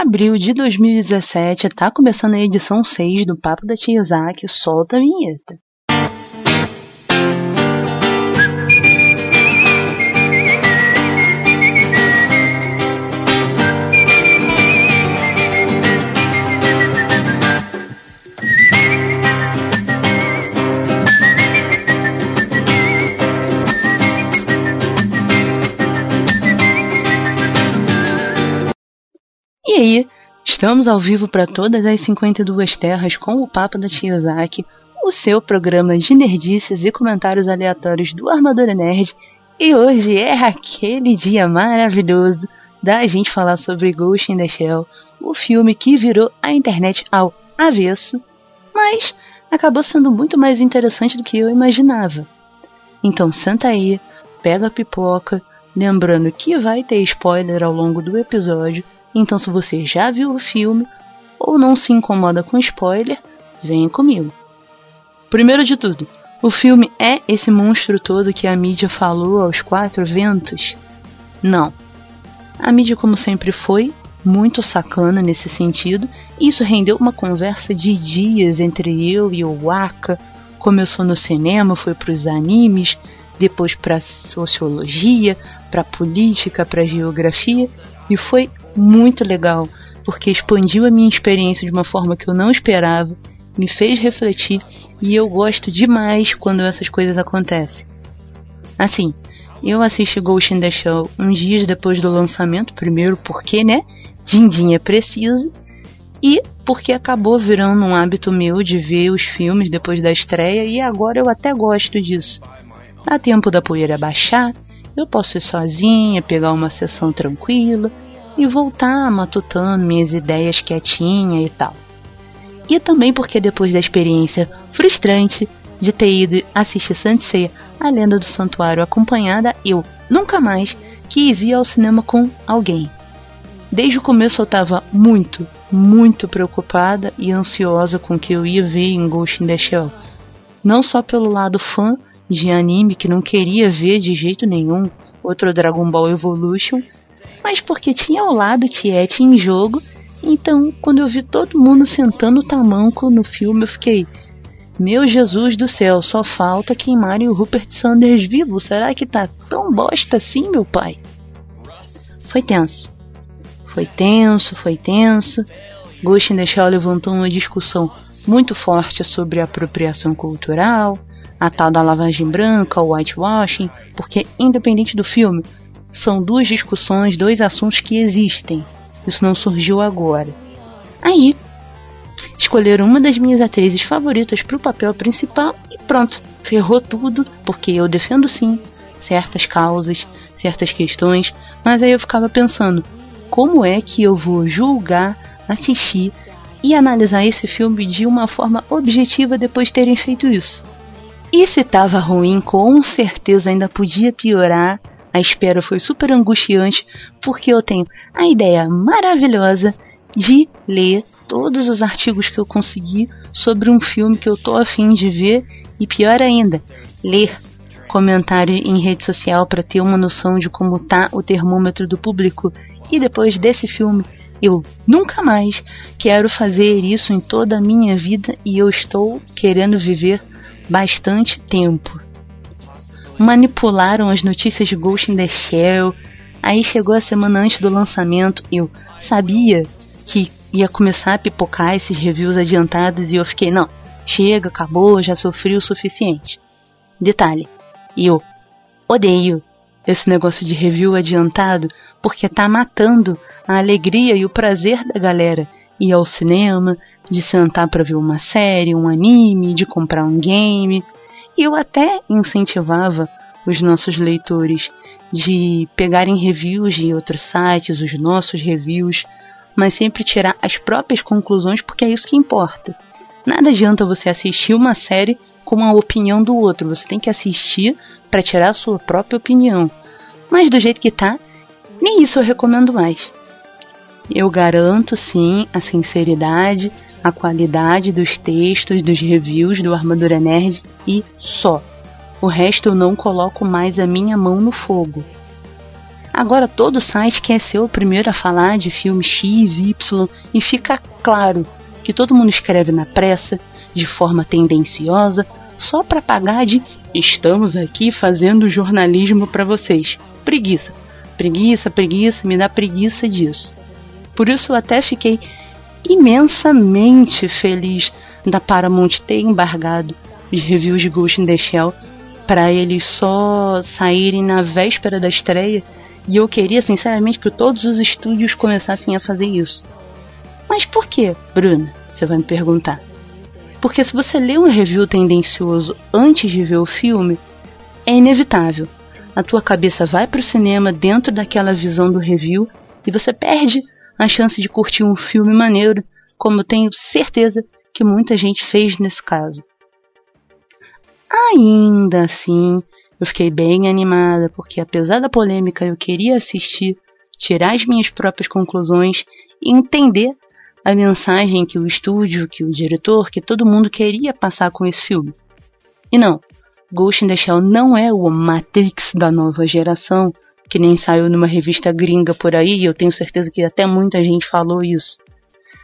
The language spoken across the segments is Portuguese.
abril de 2017, tá começando a edição 6 do Papo da Tia Isaac, solta a vinheta. Aí, estamos ao vivo para todas as 52 terras com o Papo da Tia Zaki, o seu programa de nerdices e comentários aleatórios do Armadura Nerd. E hoje é aquele dia maravilhoso da gente falar sobre Ghost in the Shell, o filme que virou a internet ao avesso, mas acabou sendo muito mais interessante do que eu imaginava. Então senta aí, pega a pipoca, lembrando que vai ter spoiler ao longo do episódio então, se você já viu o filme ou não se incomoda com spoiler, vem comigo. Primeiro de tudo, o filme é esse monstro todo que a mídia falou aos quatro ventos? Não. A mídia, como sempre, foi muito sacana nesse sentido, e isso rendeu uma conversa de dias entre eu e o Waka. Começou no cinema, foi para os animes, depois para sociologia, para política, para geografia, e foi muito legal, porque expandiu a minha experiência de uma forma que eu não esperava, me fez refletir e eu gosto demais quando essas coisas acontecem. Assim, eu assisti Ghost in the Shell uns dias depois do lançamento, primeiro porque, né, Dindin é preciso, e porque acabou virando um hábito meu de ver os filmes depois da estreia e agora eu até gosto disso. Dá tempo da poeira baixar, eu posso ir sozinha, pegar uma sessão tranquila e voltar matutando minhas ideias quietinha e tal. E também porque depois da experiência frustrante de ter ido assistir Sansei, a lenda do santuário acompanhada, eu nunca mais quis ir ao cinema com alguém. Desde o começo eu estava muito, muito preocupada e ansiosa com o que eu ia ver em Ghost in the Shell. Não só pelo lado fã de anime que não queria ver de jeito nenhum outro Dragon Ball Evolution, mas porque tinha ao lado Tiete em jogo, então quando eu vi todo mundo sentando tamanco no filme, eu fiquei. Meu Jesus do céu, só falta queimarem o Rupert Sanders vivo. Será que tá tão bosta assim, meu pai? Foi tenso. Foi tenso, foi tenso. Ghost in the Shell levantou uma discussão muito forte sobre apropriação cultural, a tal da lavagem branca, o whitewashing, porque independente do filme, são duas discussões, dois assuntos que existem. Isso não surgiu agora. Aí, escolheram uma das minhas atrizes favoritas para o papel principal e pronto, ferrou tudo, porque eu defendo sim certas causas, certas questões, mas aí eu ficava pensando, como é que eu vou julgar, assistir e analisar esse filme de uma forma objetiva depois de terem feito isso? E se tava ruim, com certeza ainda podia piorar a espera foi super angustiante porque eu tenho a ideia maravilhosa de ler todos os artigos que eu consegui sobre um filme que eu tô afim de ver e pior ainda, ler comentário em rede social para ter uma noção de como tá o termômetro do público. E depois desse filme, eu nunca mais quero fazer isso em toda a minha vida e eu estou querendo viver bastante tempo manipularam as notícias de Ghost in the Shell. Aí chegou a semana antes do lançamento, eu sabia que ia começar a pipocar esses reviews adiantados e eu fiquei, não, chega, acabou, já sofri o suficiente. Detalhe, eu odeio esse negócio de review adiantado porque tá matando a alegria e o prazer da galera ir ao cinema, de sentar para ver uma série, um anime, de comprar um game. Eu até incentivava os nossos leitores de pegarem reviews de outros sites, os nossos reviews, mas sempre tirar as próprias conclusões porque é isso que importa. Nada adianta você assistir uma série com a opinião do outro, você tem que assistir para tirar a sua própria opinião. Mas do jeito que tá, nem isso eu recomendo mais. Eu garanto sim a sinceridade, a qualidade dos textos, dos reviews do Armadura Nerd e só. O resto eu não coloco mais a minha mão no fogo. Agora todo site quer ser o primeiro a falar de filme X, Y e fica claro que todo mundo escreve na pressa, de forma tendenciosa, só para pagar de estamos aqui fazendo jornalismo para vocês. Preguiça. Preguiça, preguiça, me dá preguiça disso. Por isso eu até fiquei imensamente feliz da Paramount ter embargado os reviews de Ghost in the Shell para eles só saírem na véspera da estreia e eu queria, sinceramente, que todos os estúdios começassem a fazer isso. Mas por que, Bruna? Você vai me perguntar. Porque se você lê um review tendencioso antes de ver o filme, é inevitável. A tua cabeça vai para o cinema dentro daquela visão do review e você perde a chance de curtir um filme maneiro, como eu tenho certeza que muita gente fez nesse caso. Ainda assim, eu fiquei bem animada, porque apesar da polêmica, eu queria assistir, tirar as minhas próprias conclusões e entender a mensagem que o estúdio, que o diretor, que todo mundo queria passar com esse filme. E não, Ghost in the Shell não é o Matrix da nova geração, que nem saiu numa revista gringa por aí, eu tenho certeza que até muita gente falou isso.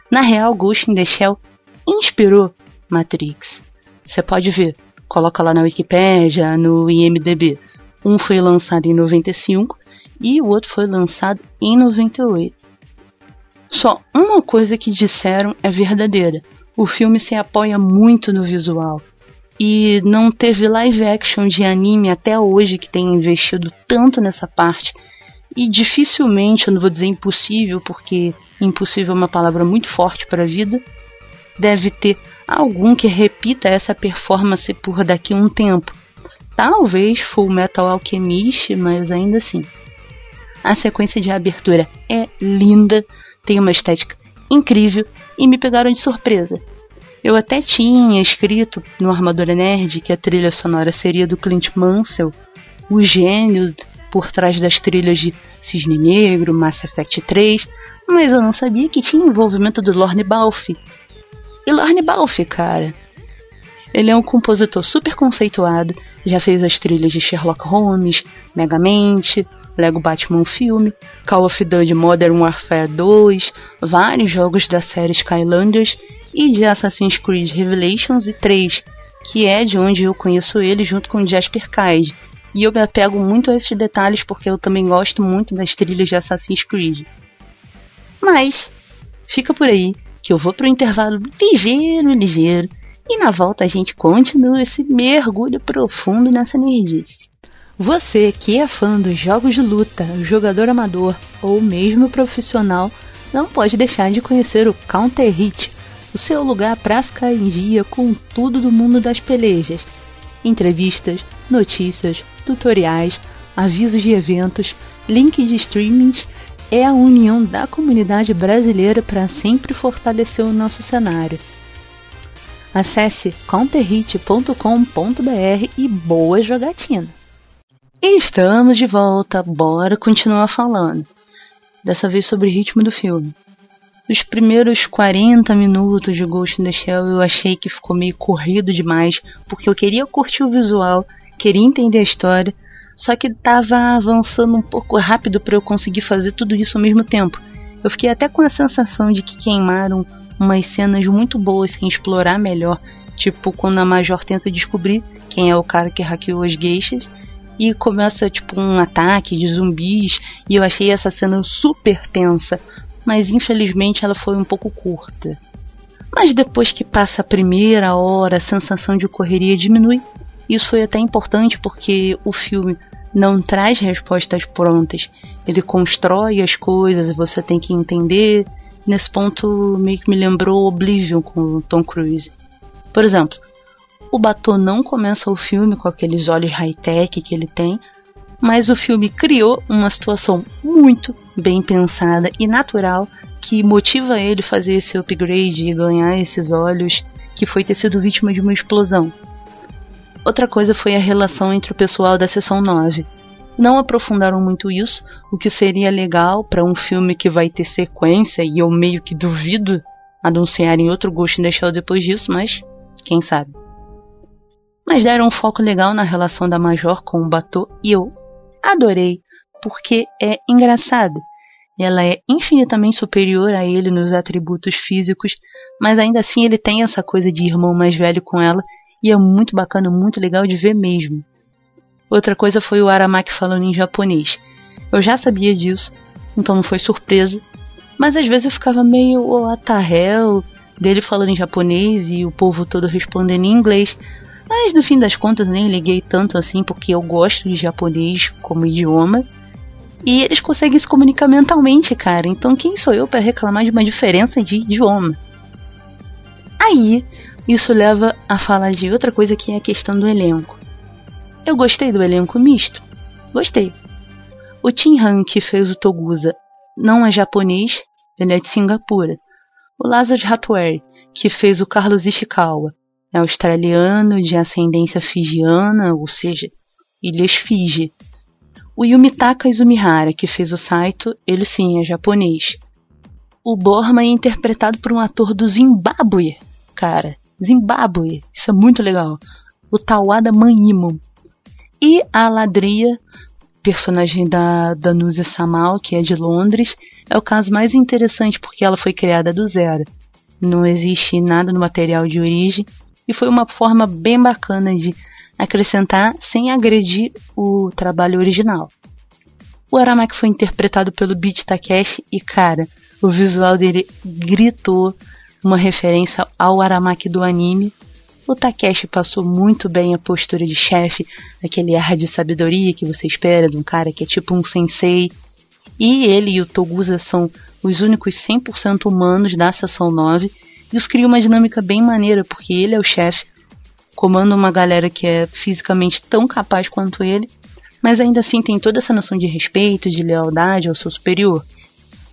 Na real, Ghost in the Shell inspirou Matrix. Você pode ver, coloca lá na Wikipédia, no IMDB. Um foi lançado em 95 e o outro foi lançado em 98. Só uma coisa que disseram é verdadeira. O filme se apoia muito no visual. E não teve live action de anime até hoje que tenha investido tanto nessa parte. E dificilmente, eu não vou dizer impossível, porque impossível é uma palavra muito forte para a vida, deve ter algum que repita essa performance por daqui a um tempo. Talvez Full Metal Alchemist, mas ainda assim. A sequência de abertura é linda, tem uma estética incrível e me pegaram de surpresa. Eu até tinha escrito no Armadura Nerd que a trilha sonora seria do Clint Mansell, o gênio por trás das trilhas de Cisne Negro, Mass Effect 3, mas eu não sabia que tinha envolvimento do Lorne Balfe, e Lorne Balfe, cara. Ele é um compositor super conceituado, já fez as trilhas de Sherlock Holmes, Megamente, Lego Batman Filme, Call of Duty Modern Warfare 2, vários jogos da série Skylanders e de Assassin's Creed Revelations e 3, que é de onde eu conheço ele junto com Jasper Cade. E eu me apego muito a esses detalhes porque eu também gosto muito das trilhas de Assassin's Creed. Mas, fica por aí que eu vou para o intervalo ligeiro, ligeiro, e na volta a gente continua esse mergulho profundo nessa nerdice. Você que é fã dos jogos de luta, jogador amador ou mesmo profissional, não pode deixar de conhecer o Counter Hit, o seu lugar para ficar em dia com tudo do mundo das pelejas. Entrevistas, notícias, tutoriais, avisos de eventos, links de streamings é a união da comunidade brasileira para sempre fortalecer o nosso cenário. Acesse counterhit.com.br e boa jogatina! estamos de volta, bora continuar falando. Dessa vez sobre o ritmo do filme. Os primeiros 40 minutos de Ghost in the Shell eu achei que ficou meio corrido demais, porque eu queria curtir o visual, queria entender a história, só que tava avançando um pouco rápido para eu conseguir fazer tudo isso ao mesmo tempo. Eu fiquei até com a sensação de que queimaram umas cenas muito boas sem explorar melhor, tipo quando a Major tenta descobrir quem é o cara que hackeou as geixas e começa tipo um ataque de zumbis e eu achei essa cena super tensa, mas infelizmente ela foi um pouco curta. Mas depois que passa a primeira hora, a sensação de correria diminui. Isso foi até importante porque o filme não traz respostas prontas. Ele constrói as coisas, você tem que entender. Nesse ponto, meio que me lembrou Oblivion com Tom Cruise. Por exemplo, o Batou não começa o filme com aqueles olhos high-tech que ele tem, mas o filme criou uma situação muito bem pensada e natural que motiva ele fazer esse upgrade e ganhar esses olhos que foi ter sido vítima de uma explosão. Outra coisa foi a relação entre o pessoal da sessão 9. Não aprofundaram muito isso, o que seria legal para um filme que vai ter sequência e eu meio que duvido anunciarem outro Ghost in the Shell depois disso, mas quem sabe. Mas deram um foco legal na relação da Major com o Batou e eu adorei porque é engraçada. Ela é infinitamente superior a ele nos atributos físicos, mas ainda assim ele tem essa coisa de irmão mais velho com ela e é muito bacana, muito legal de ver mesmo. Outra coisa foi o Aramaki falando em japonês. Eu já sabia disso, então não foi surpresa, mas às vezes eu ficava meio oh, hell, dele falando em japonês e o povo todo respondendo em inglês. Mas no fim das contas nem liguei tanto assim porque eu gosto de japonês como idioma e eles conseguem se comunicar mentalmente, cara. Então quem sou eu para reclamar de uma diferença de idioma? Aí, isso leva a falar de outra coisa que é a questão do elenco. Eu gostei do elenco misto. Gostei. O Tim Han, que fez o Togusa, não é japonês, ele é de Singapura. O Lazar Hatware, que fez o Carlos Ishikawa, é australiano de ascendência fijiana, ou seja, Ilhas Fiji. O Yumitaka Izumihara, que fez o Saito, ele sim é japonês. O Borma é interpretado por um ator do Zimbábue, cara. Zimbábue, isso é muito legal. O Tawada Manimon. E a Ladria, personagem da Danusia Samal, que é de Londres, é o caso mais interessante porque ela foi criada do zero. Não existe nada no material de origem e foi uma forma bem bacana de acrescentar sem agredir o trabalho original. O Aramaki foi interpretado pelo Beat Takeshi e, cara, o visual dele gritou uma referência ao Aramaki do anime. O Takeshi passou muito bem a postura de chefe, aquele ar de sabedoria que você espera de um cara que é tipo um sensei. E ele e o Togusa são os únicos 100% humanos da Seção 9, os cria uma dinâmica bem maneira, porque ele é o chefe, comanda uma galera que é fisicamente tão capaz quanto ele, mas ainda assim tem toda essa noção de respeito, de lealdade ao seu superior.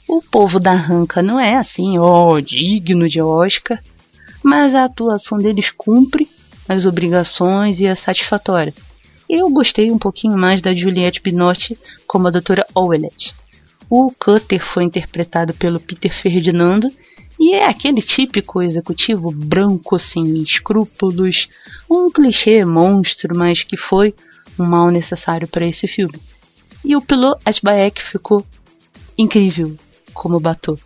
O povo da Ranca não é assim, ó, oh, digno de Oscar, mas a atuação deles cumpre as obrigações e é satisfatória. Eu gostei um pouquinho mais da Juliette Binotti como a doutora Owlet. O Cutter foi interpretado pelo Peter Ferdinando e é aquele típico executivo branco sem escrúpulos, um clichê monstro, mas que foi um mal necessário para esse filme. E o piloto Asbaek ficou incrível como Batu.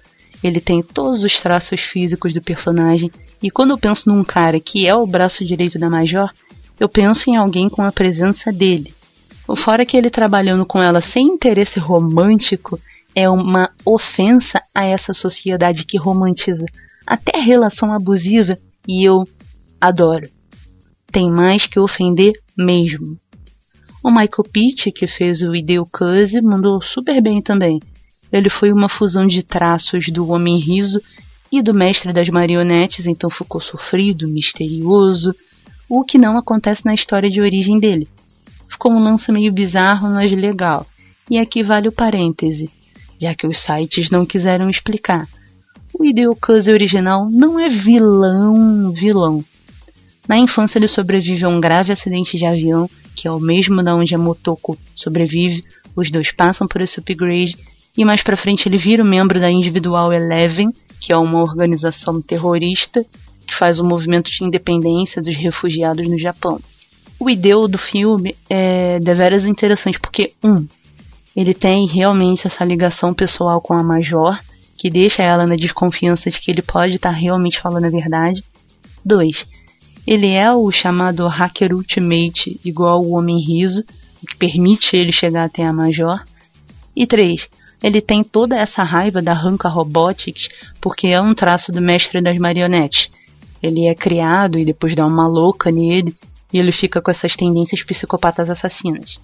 Ele tem todos os traços físicos do personagem, e quando eu penso num cara que é o braço direito da Major, eu penso em alguém com a presença dele. Fora que ele trabalhando com ela sem interesse romântico é uma ofensa a essa sociedade que romantiza até a relação abusiva e eu adoro. Tem mais que ofender mesmo. O Michael Pitt, que fez o Ideo Cuse, mandou super bem também. Ele foi uma fusão de traços do Homem Riso e do Mestre das Marionetes, então ficou sofrido, misterioso, o que não acontece na história de origem dele. Ficou um lance meio bizarro, mas legal. E aqui vale o parêntese já que os sites não quiseram explicar. O Hideo Kaze original não é vilão, vilão. Na infância ele sobrevive a um grave acidente de avião, que é o mesmo da onde a Motoko sobrevive. Os dois passam por esse upgrade e mais pra frente ele vira um membro da Individual Eleven, que é uma organização terrorista que faz o movimento de independência dos refugiados no Japão. O ideu do filme é deveras interessante porque, um, ele tem realmente essa ligação pessoal com a Major, que deixa ela na desconfiança de que ele pode estar realmente falando a verdade. 2. Ele é o chamado Hacker Ultimate, igual o Homem Riso, que permite ele chegar até a Major. E 3. Ele tem toda essa raiva da Ranca Robotics, porque é um traço do mestre das marionetes. Ele é criado e depois dá uma louca nele, e ele fica com essas tendências psicopatas assassinas.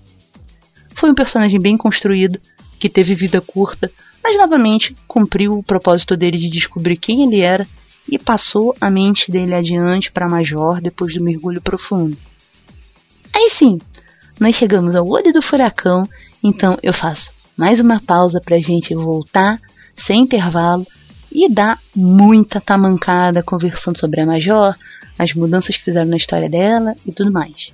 Foi um personagem bem construído, que teve vida curta, mas novamente cumpriu o propósito dele de descobrir quem ele era e passou a mente dele adiante para Major depois do mergulho profundo. Aí sim, nós chegamos ao olho do furacão, então eu faço mais uma pausa para a gente voltar sem intervalo e dar muita tamancada conversando sobre a Major, as mudanças que fizeram na história dela e tudo mais.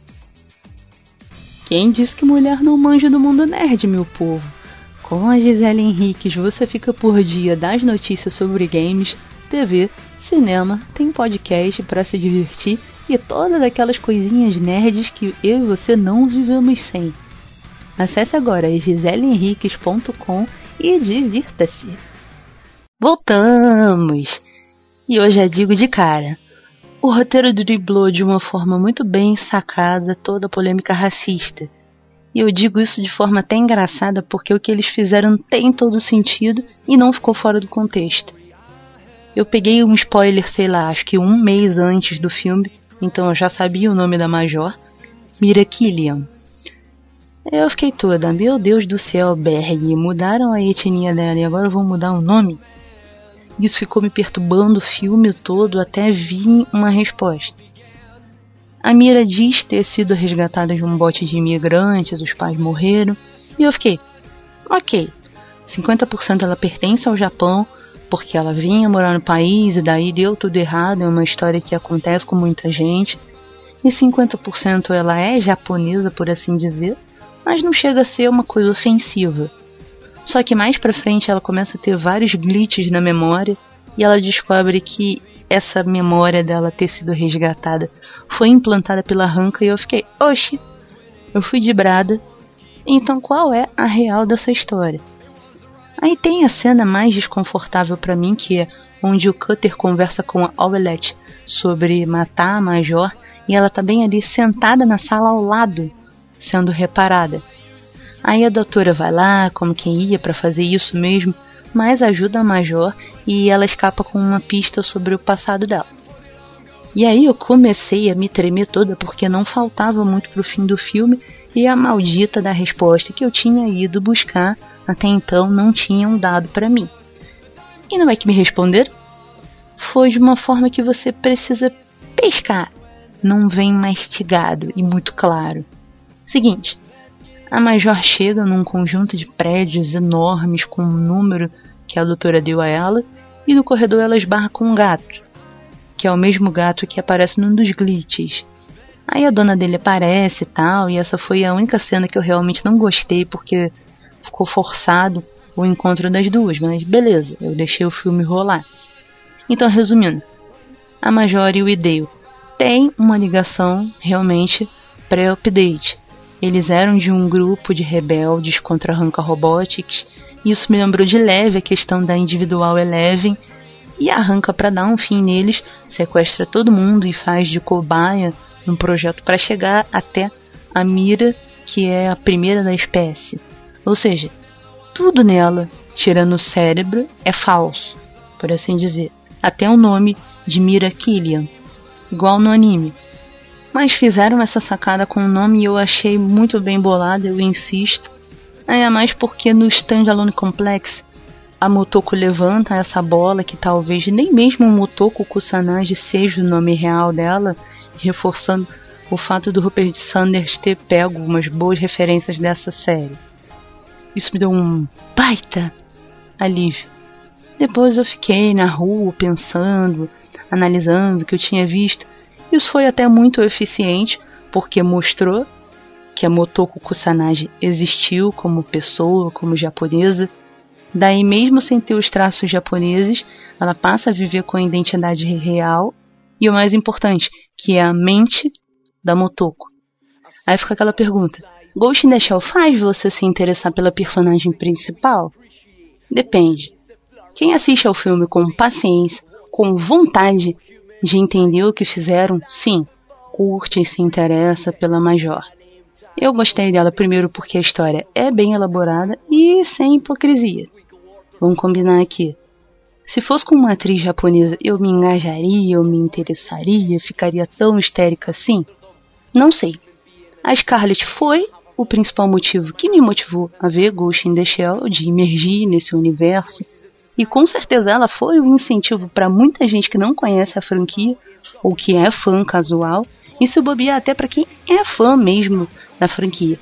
Quem diz que mulher não manja do mundo nerd, meu povo? Com a Gisele Henriques você fica por dia das notícias sobre games, TV, cinema, tem podcast para se divertir e todas aquelas coisinhas nerds que eu e você não vivemos sem. Acesse agora giseleenriques.com e divirta-se. Voltamos! E hoje já digo de cara. O roteiro driblou de uma forma muito bem sacada toda a polêmica racista. E eu digo isso de forma até engraçada porque o que eles fizeram tem todo sentido e não ficou fora do contexto. Eu peguei um spoiler, sei lá, acho que um mês antes do filme, então eu já sabia o nome da Major, Mira Killian. Eu fiquei toda, meu Deus do céu, Berg, mudaram a etnia dela e agora vão mudar o nome? Isso ficou me perturbando o filme todo até vir uma resposta. A Mira diz ter sido resgatada de um bote de imigrantes, os pais morreram, e eu fiquei, ok, 50% ela pertence ao Japão, porque ela vinha morar no país e daí deu tudo errado, é uma história que acontece com muita gente, e 50% ela é japonesa, por assim dizer, mas não chega a ser uma coisa ofensiva. Só que mais pra frente ela começa a ter vários glitches na memória e ela descobre que essa memória dela ter sido resgatada foi implantada pela Ranka e eu fiquei, oxi, eu fui de brada. Então qual é a real dessa história? Aí tem a cena mais desconfortável para mim, que é onde o Cutter conversa com a Omelette sobre matar a Major e ela tá bem ali sentada na sala ao lado sendo reparada. Aí a doutora vai lá, como quem ia para fazer isso mesmo, mas ajuda a Major e ela escapa com uma pista sobre o passado dela. E aí eu comecei a me tremer toda porque não faltava muito pro fim do filme e a maldita da resposta que eu tinha ido buscar até então não tinham dado para mim. E não é que me responder? Foi de uma forma que você precisa pescar. Não vem mastigado e muito claro. Seguinte, a Major chega num conjunto de prédios enormes com um número que a doutora deu a ela, e no corredor ela esbarra com um gato, que é o mesmo gato que aparece num dos glitches. Aí a dona dele aparece e tal, e essa foi a única cena que eu realmente não gostei porque ficou forçado o encontro das duas, mas beleza, eu deixei o filme rolar. Então, resumindo, a Major e o Ideo têm uma ligação realmente pré-update. Eles eram de um grupo de rebeldes contra a Ranka Robotics. Isso me lembrou de leve a questão da individual Eleven. E a Ranka, para dar um fim neles, sequestra todo mundo e faz de cobaia um projeto para chegar até a Mira, que é a primeira da espécie. Ou seja, tudo nela, tirando o cérebro, é falso, por assim dizer. Até o nome de Mira Killian, igual no anime. Mas fizeram essa sacada com o nome e eu achei muito bem bolado, eu insisto. Ainda mais porque no Standalone Complex a Motoko levanta essa bola que talvez nem mesmo Motoko Kusanagi seja o nome real dela, reforçando o fato do Rupert Sanders ter pego umas boas referências dessa série. Isso me deu um baita alívio. Depois eu fiquei na rua pensando, analisando o que eu tinha visto isso foi até muito eficiente, porque mostrou que a Motoko Kusanagi existiu como pessoa, como japonesa. Daí, mesmo sem ter os traços japoneses, ela passa a viver com a identidade real e o mais importante, que é a mente da Motoko. Aí fica aquela pergunta: Ghost in the Shell faz você se interessar pela personagem principal? Depende. Quem assiste ao filme com paciência, com vontade de entender o que fizeram, sim, curte e se interessa pela Major. Eu gostei dela primeiro porque a história é bem elaborada e sem hipocrisia. Vamos combinar aqui. Se fosse com uma atriz japonesa, eu me engajaria, eu me interessaria, ficaria tão histérica assim? Não sei. A Scarlett foi o principal motivo que me motivou a ver Ghost in the Shell, de emergir nesse universo e com certeza ela foi um incentivo para muita gente que não conhece a franquia ou que é fã casual, e se bobear até para quem é fã mesmo da franquia.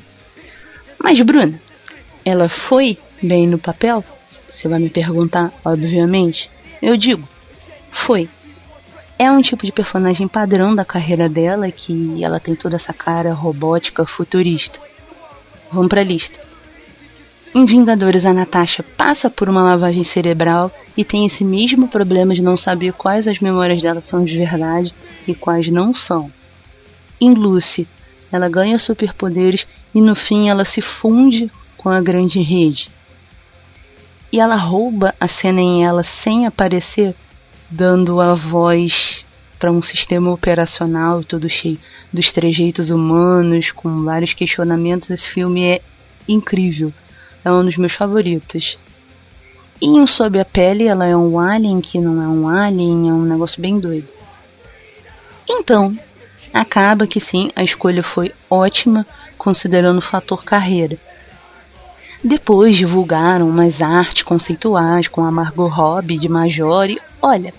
Mas Bruna, ela foi bem no papel? Você vai me perguntar, obviamente. Eu digo, foi. É um tipo de personagem padrão da carreira dela que ela tem toda essa cara robótica futurista. Vamos para a lista. Em Vingadores, a Natasha passa por uma lavagem cerebral e tem esse mesmo problema de não saber quais as memórias dela são de verdade e quais não são. Em Lucy, ela ganha superpoderes e no fim ela se funde com a grande rede. E ela rouba a cena em ela sem aparecer, dando a voz para um sistema operacional todo cheio dos trejeitos humanos, com vários questionamentos. Esse filme é incrível. É um dos meus favoritos. E em Sob a Pele, ela é um alien que não é um alien, é um negócio bem doido. Então, acaba que sim, a escolha foi ótima, considerando o fator carreira. Depois divulgaram umas artes conceituais com a Margot Robbie de Major e, olha,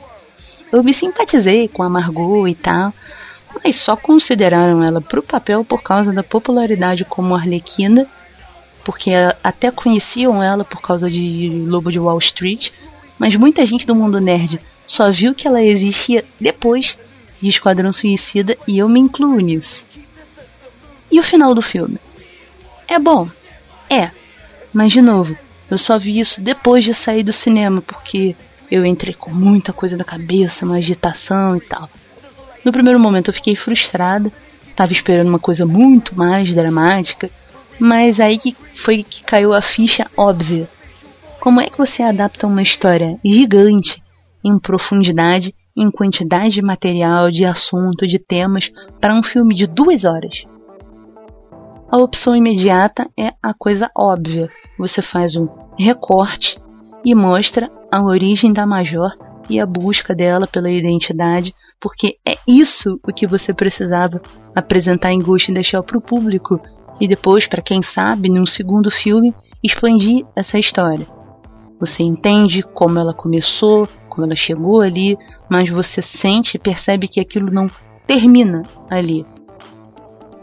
eu me simpatizei com a Margot e tal, mas só consideraram ela pro papel por causa da popularidade como Arlequina, porque até conheciam ela por causa de Lobo de Wall Street, mas muita gente do mundo nerd só viu que ela existia depois de Esquadrão Suicida e eu me incluo nisso. E o final do filme? É bom? É. Mas de novo, eu só vi isso depois de sair do cinema, porque eu entrei com muita coisa na cabeça, uma agitação e tal. No primeiro momento eu fiquei frustrada, estava esperando uma coisa muito mais dramática, mas aí que foi que caiu a ficha óbvia. Como é que você adapta uma história gigante em profundidade em quantidade de material, de assunto, de temas para um filme de duas horas. A opção imediata é a coisa óbvia. Você faz um recorte e mostra a origem da Major e a busca dela pela identidade, porque é isso o que você precisava apresentar em Ghost the Shell para o público e depois, para quem sabe, num segundo filme, expandir essa história. Você entende como ela começou, como ela chegou ali, mas você sente e percebe que aquilo não termina ali.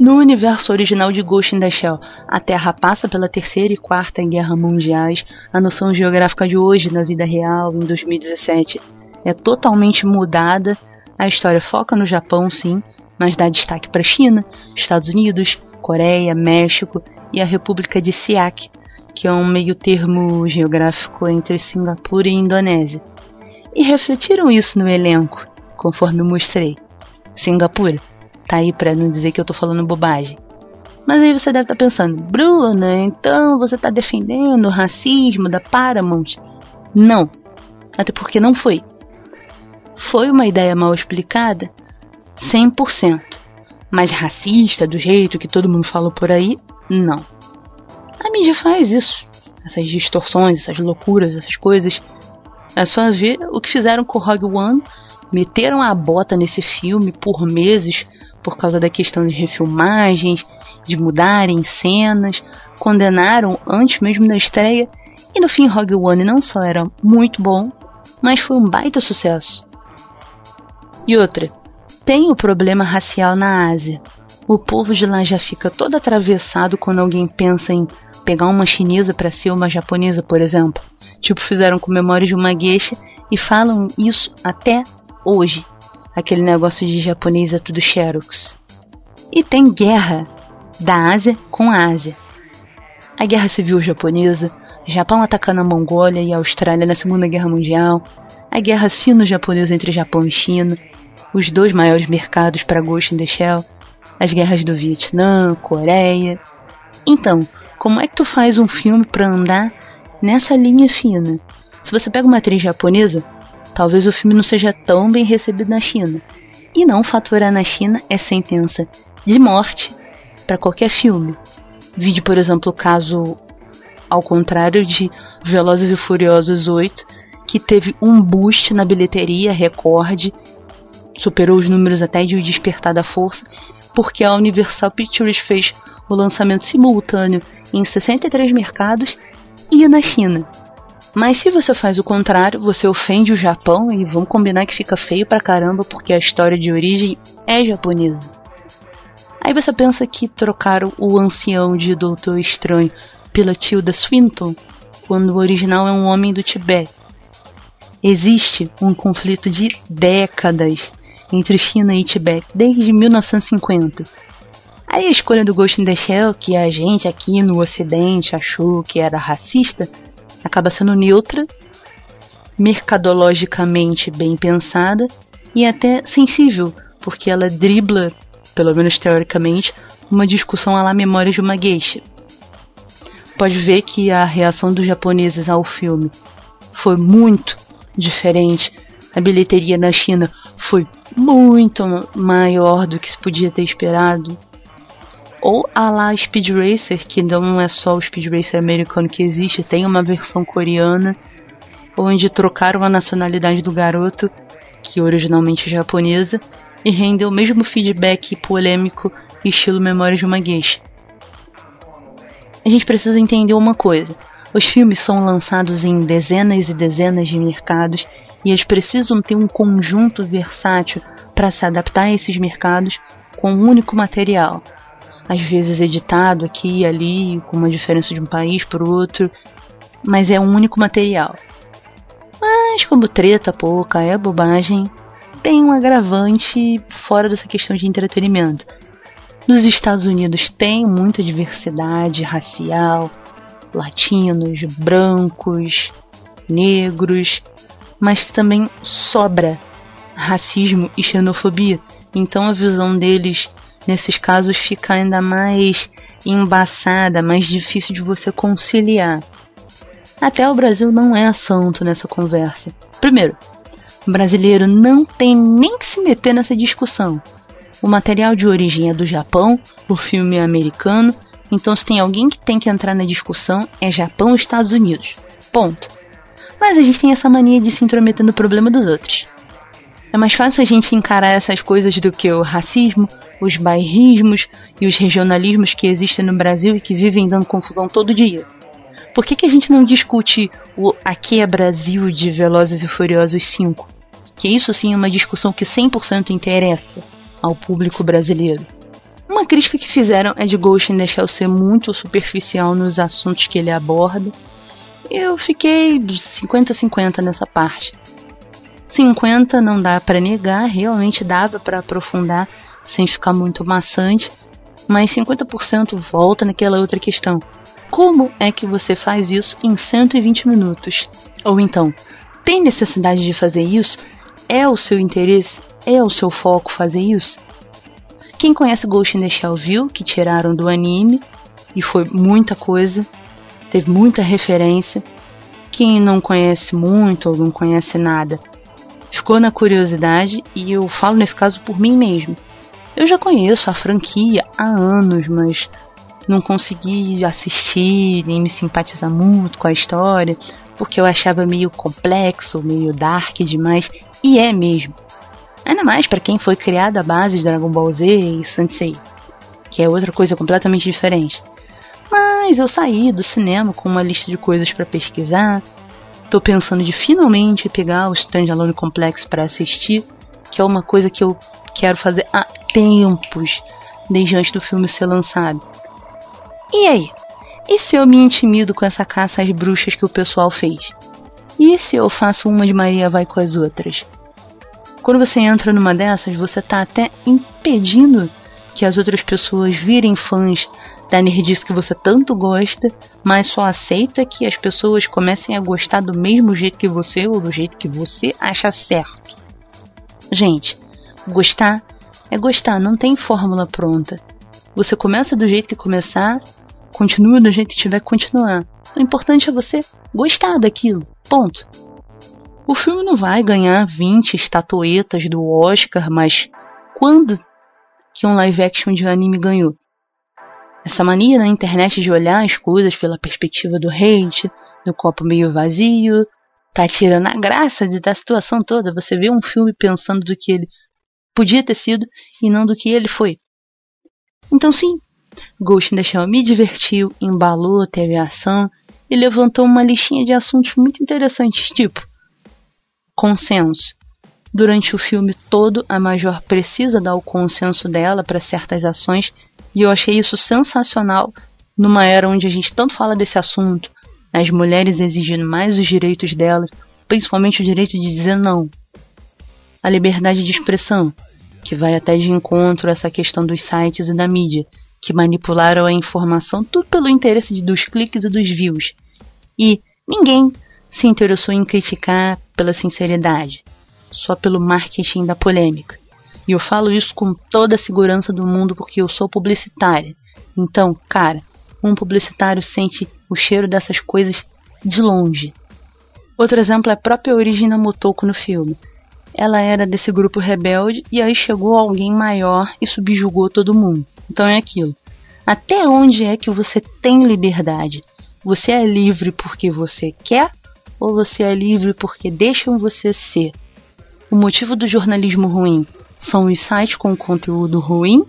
No universo original de Ghost in the Shell, a Terra passa pela Terceira e Quarta Guerra Mundiais. A noção geográfica de hoje, na vida real, em 2017, é totalmente mudada. A história foca no Japão, sim, mas dá destaque para China, Estados Unidos, Coreia, México e a República de Siak, que é um meio termo geográfico entre Singapura e Indonésia e refletiram isso no elenco, conforme mostrei. Singapura, tá aí pra não dizer que eu tô falando bobagem. Mas aí você deve estar tá pensando, Bruna, então você tá defendendo o racismo da Paramount? Não, até porque não foi. Foi uma ideia mal explicada? 100%. Mas racista, do jeito que todo mundo falou por aí? Não. A mídia faz isso. Essas distorções, essas loucuras, essas coisas é só ver o que fizeram com Rogue One. Meteram a bota nesse filme por meses por causa da questão de refilmagens, de mudarem cenas, condenaram antes mesmo da estreia. E no fim, Rogue One não só era muito bom, mas foi um baita sucesso. E outra, tem o problema racial na Ásia. O povo de lá já fica todo atravessado quando alguém pensa em pegar uma chinesa para ser uma japonesa, por exemplo. Tipo, fizeram com Memórias de uma Geisha e falam isso até hoje. Aquele negócio de japonês é tudo xerox. E tem guerra da Ásia com a Ásia. A guerra civil japonesa, Japão atacando a Mongólia e a Austrália na Segunda Guerra Mundial, a guerra sino-japonesa entre Japão e China, os dois maiores mercados para Ghost in the Shell, as guerras do Vietnã, Coreia. Então, como é que tu faz um filme para andar nessa linha fina? Se você pega uma atriz japonesa, talvez o filme não seja tão bem recebido na China. E não faturar na China é sentença de morte para qualquer filme. Vide, por exemplo, o caso ao contrário de Velozes e Furiosos 8, que teve um boost na bilheteria recorde, superou os números até de O Despertar da Força, porque a Universal Pictures fez o lançamento simultâneo em 63 mercados e na China. Mas se você faz o contrário, você ofende o Japão e vamos combinar que fica feio pra caramba porque a história de origem é japonesa. Aí você pensa que trocaram o ancião de Doutor Estranho pela Tilda Swinton, quando o original é um homem do Tibete. Existe um conflito de décadas entre China e Tibete desde 1950 Aí a escolha do Ghost in the Shell, que a gente aqui no ocidente achou que era racista, acaba sendo neutra, mercadologicamente bem pensada e até sensível, porque ela dribla, pelo menos teoricamente, uma discussão à la Memórias de uma Geisha. Pode ver que a reação dos japoneses ao filme foi muito diferente. A bilheteria na China foi muito maior do que se podia ter esperado. Ou a lá Speed Racer, que não é só o Speed Racer americano que existe, tem uma versão coreana, onde trocaram a nacionalidade do garoto, que originalmente é japonesa, e rendeu o mesmo feedback polêmico estilo Memórias de uma Geisha. A gente precisa entender uma coisa. Os filmes são lançados em dezenas e dezenas de mercados e eles precisam ter um conjunto versátil para se adaptar a esses mercados com um único material. Às vezes editado aqui e ali, com uma diferença de um país para o outro, mas é um único material. Mas como treta pouca é bobagem, tem um agravante fora dessa questão de entretenimento. Nos Estados Unidos tem muita diversidade racial, latinos, brancos, negros, mas também sobra racismo e xenofobia. Então a visão deles nesses casos fica ainda mais embaçada, mais difícil de você conciliar. Até o Brasil não é santo nessa conversa. Primeiro, o brasileiro não tem nem que se meter nessa discussão. O material de origem é do Japão, o filme é americano, então se tem alguém que tem que entrar na discussão é Japão e Estados Unidos. Ponto. Mas a gente tem essa mania de se intrometer no problema dos outros. É mais fácil a gente encarar essas coisas do que o racismo, os bairrismos e os regionalismos que existem no Brasil e que vivem dando confusão todo dia. Por que, que a gente não discute o Aqui é Brasil de Velozes e Furiosos 5? Que isso sim é uma discussão que 100% interessa ao público brasileiro. Uma crítica que fizeram é de Ghost the Shell ser muito superficial nos assuntos que ele aborda. Eu fiquei 50-50 nessa parte. 50 não dá para negar, realmente dava para aprofundar sem ficar muito maçante, mas 50% volta naquela outra questão. Como é que você faz isso em 120 minutos? Ou então, tem necessidade de fazer isso? É o seu interesse? É o seu foco fazer isso? Quem conhece Ghost in the Shell viu que tiraram do anime e foi muita coisa, teve muita referência. Quem não conhece muito ou não conhece nada, ficou na curiosidade e eu falo nesse caso por mim mesmo. Eu já conheço a franquia há anos, mas não consegui assistir nem me simpatizar muito com a história, porque eu achava meio complexo, meio dark demais, e é mesmo. Ainda mais para quem foi criado à base de Dragon Ball Z e Sansei, que é outra coisa completamente diferente. Mas eu saí do cinema com uma lista de coisas para pesquisar. Tô pensando de finalmente pegar o Standalone Complex para assistir, que é uma coisa que eu quero fazer há tempos, desde antes do filme ser lançado. E aí? E se eu me intimido com essa caça às bruxas que o pessoal fez? E se eu faço uma de Maria vai com as outras? Quando você entra numa dessas, você tá até impedindo que as outras pessoas virem fãs da nerdice que você tanto gosta, mas só aceita que as pessoas comecem a gostar do mesmo jeito que você ou do jeito que você acha certo. Gente, gostar é gostar, não tem fórmula pronta. Você começa do jeito que começar, continua do jeito que tiver que continuar. O importante é você gostar daquilo. Ponto. O filme não vai ganhar 20 estatuetas do Oscar, mas quando que um live action de anime ganhou? Essa mania na internet de olhar as coisas pela perspectiva do hate, do copo meio vazio, tá tirando a graça da situação toda. Você vê um filme pensando do que ele podia ter sido e não do que ele foi. Então sim, Ghost in the Shell me divertiu, embalou, teve ação e levantou uma listinha de assuntos muito interessantes, tipo consenso. Durante o filme todo, a Major precisa dar o consenso dela para certas ações, e eu achei isso sensacional numa era onde a gente tanto fala desse assunto, as mulheres exigindo mais os direitos delas, principalmente o direito de dizer não. A liberdade de expressão, que vai até de encontro a essa questão dos sites e da mídia, que manipularam a informação tudo pelo interesse dos cliques e dos views. E ninguém se interessou em criticar pela sinceridade, só pelo marketing da polêmica. E eu falo isso com toda a segurança do mundo porque eu sou publicitária. Então, cara, um publicitário sente o cheiro dessas coisas de longe. Outro exemplo é a própria Origina Motoko no filme. Ela era desse grupo rebelde e aí chegou alguém maior e subjugou todo mundo. Então é aquilo. Até onde é que você tem liberdade? Você é livre porque você quer ou você é livre porque deixam você ser? O motivo do jornalismo ruim são os sites com conteúdo ruim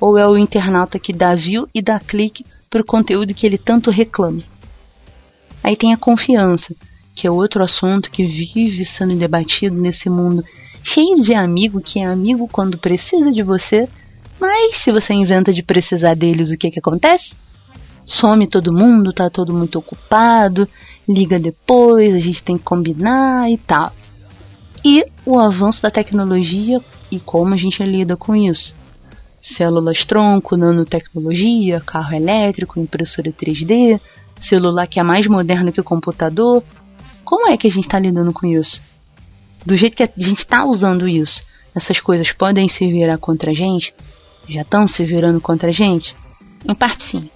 ou é o internauta que dá view e dá clique para o conteúdo que ele tanto reclama? Aí tem a confiança, que é outro assunto que vive sendo debatido nesse mundo cheio de amigo que é amigo quando precisa de você, mas se você inventa de precisar deles, o que que acontece? Some todo mundo, tá todo muito ocupado, liga depois, a gente tem que combinar e tal. E o avanço da tecnologia e como a gente lida com isso. Células tronco, nanotecnologia, carro elétrico, impressora 3D, celular que é mais moderno que o computador. Como é que a gente está lidando com isso? Do jeito que a gente está usando isso, essas coisas podem se virar contra a gente? Já estão se virando contra a gente? Em parte sim.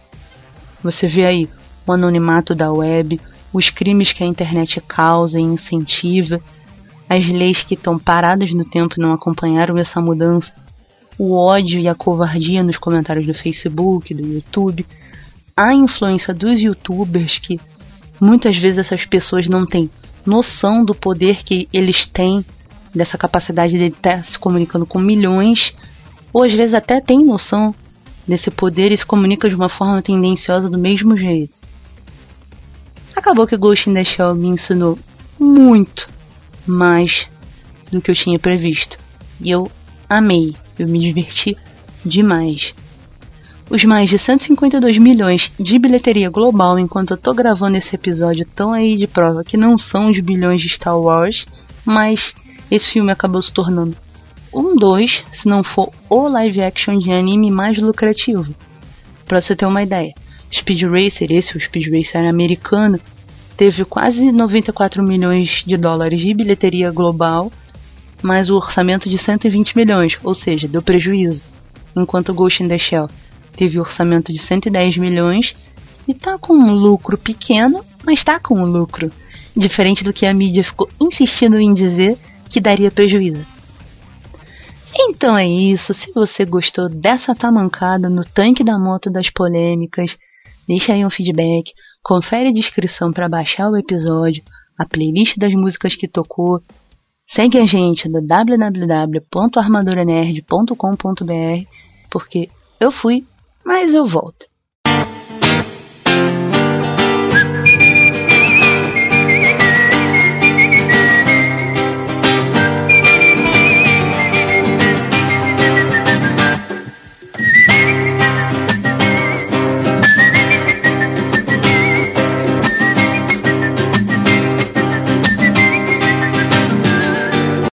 Você vê aí o anonimato da web, os crimes que a internet causa e incentiva, as leis que estão paradas no tempo não acompanharam essa mudança, o ódio e a covardia nos comentários do Facebook, do YouTube, a influência dos youtubers que muitas vezes essas pessoas não têm noção do poder que eles têm, dessa capacidade de estar se comunicando com milhões, ou às vezes até tem noção desse poder e se comunica de uma forma tendenciosa do mesmo jeito. Acabou que Ghost in the Shell me ensinou muito mais do que eu tinha previsto. E eu amei, eu me diverti demais. Os mais de 152 milhões de bilheteria global enquanto eu tô gravando esse episódio estão aí de prova que não são os bilhões de Star Wars, mas esse filme acabou se tornando um dos, se não for o live action de anime mais lucrativo. Para você ter uma ideia, Speed Racer, esse o Speed Racer americano, teve quase 94 milhões de dólares de bilheteria global, mais o orçamento de 120 milhões, ou seja, deu prejuízo. Enquanto Ghost in the Shell teve orçamento de 110 milhões e tá com um lucro pequeno, mas tá com um lucro, diferente do que a mídia ficou insistindo em dizer que daria prejuízo. Então é isso, se você gostou dessa tamancada no tanque da moto das polêmicas, deixa aí um feedback, confere a descrição para baixar o episódio, a playlist das músicas que tocou, segue a gente no www.armaduranerd.com.br, porque eu fui mas eu volto.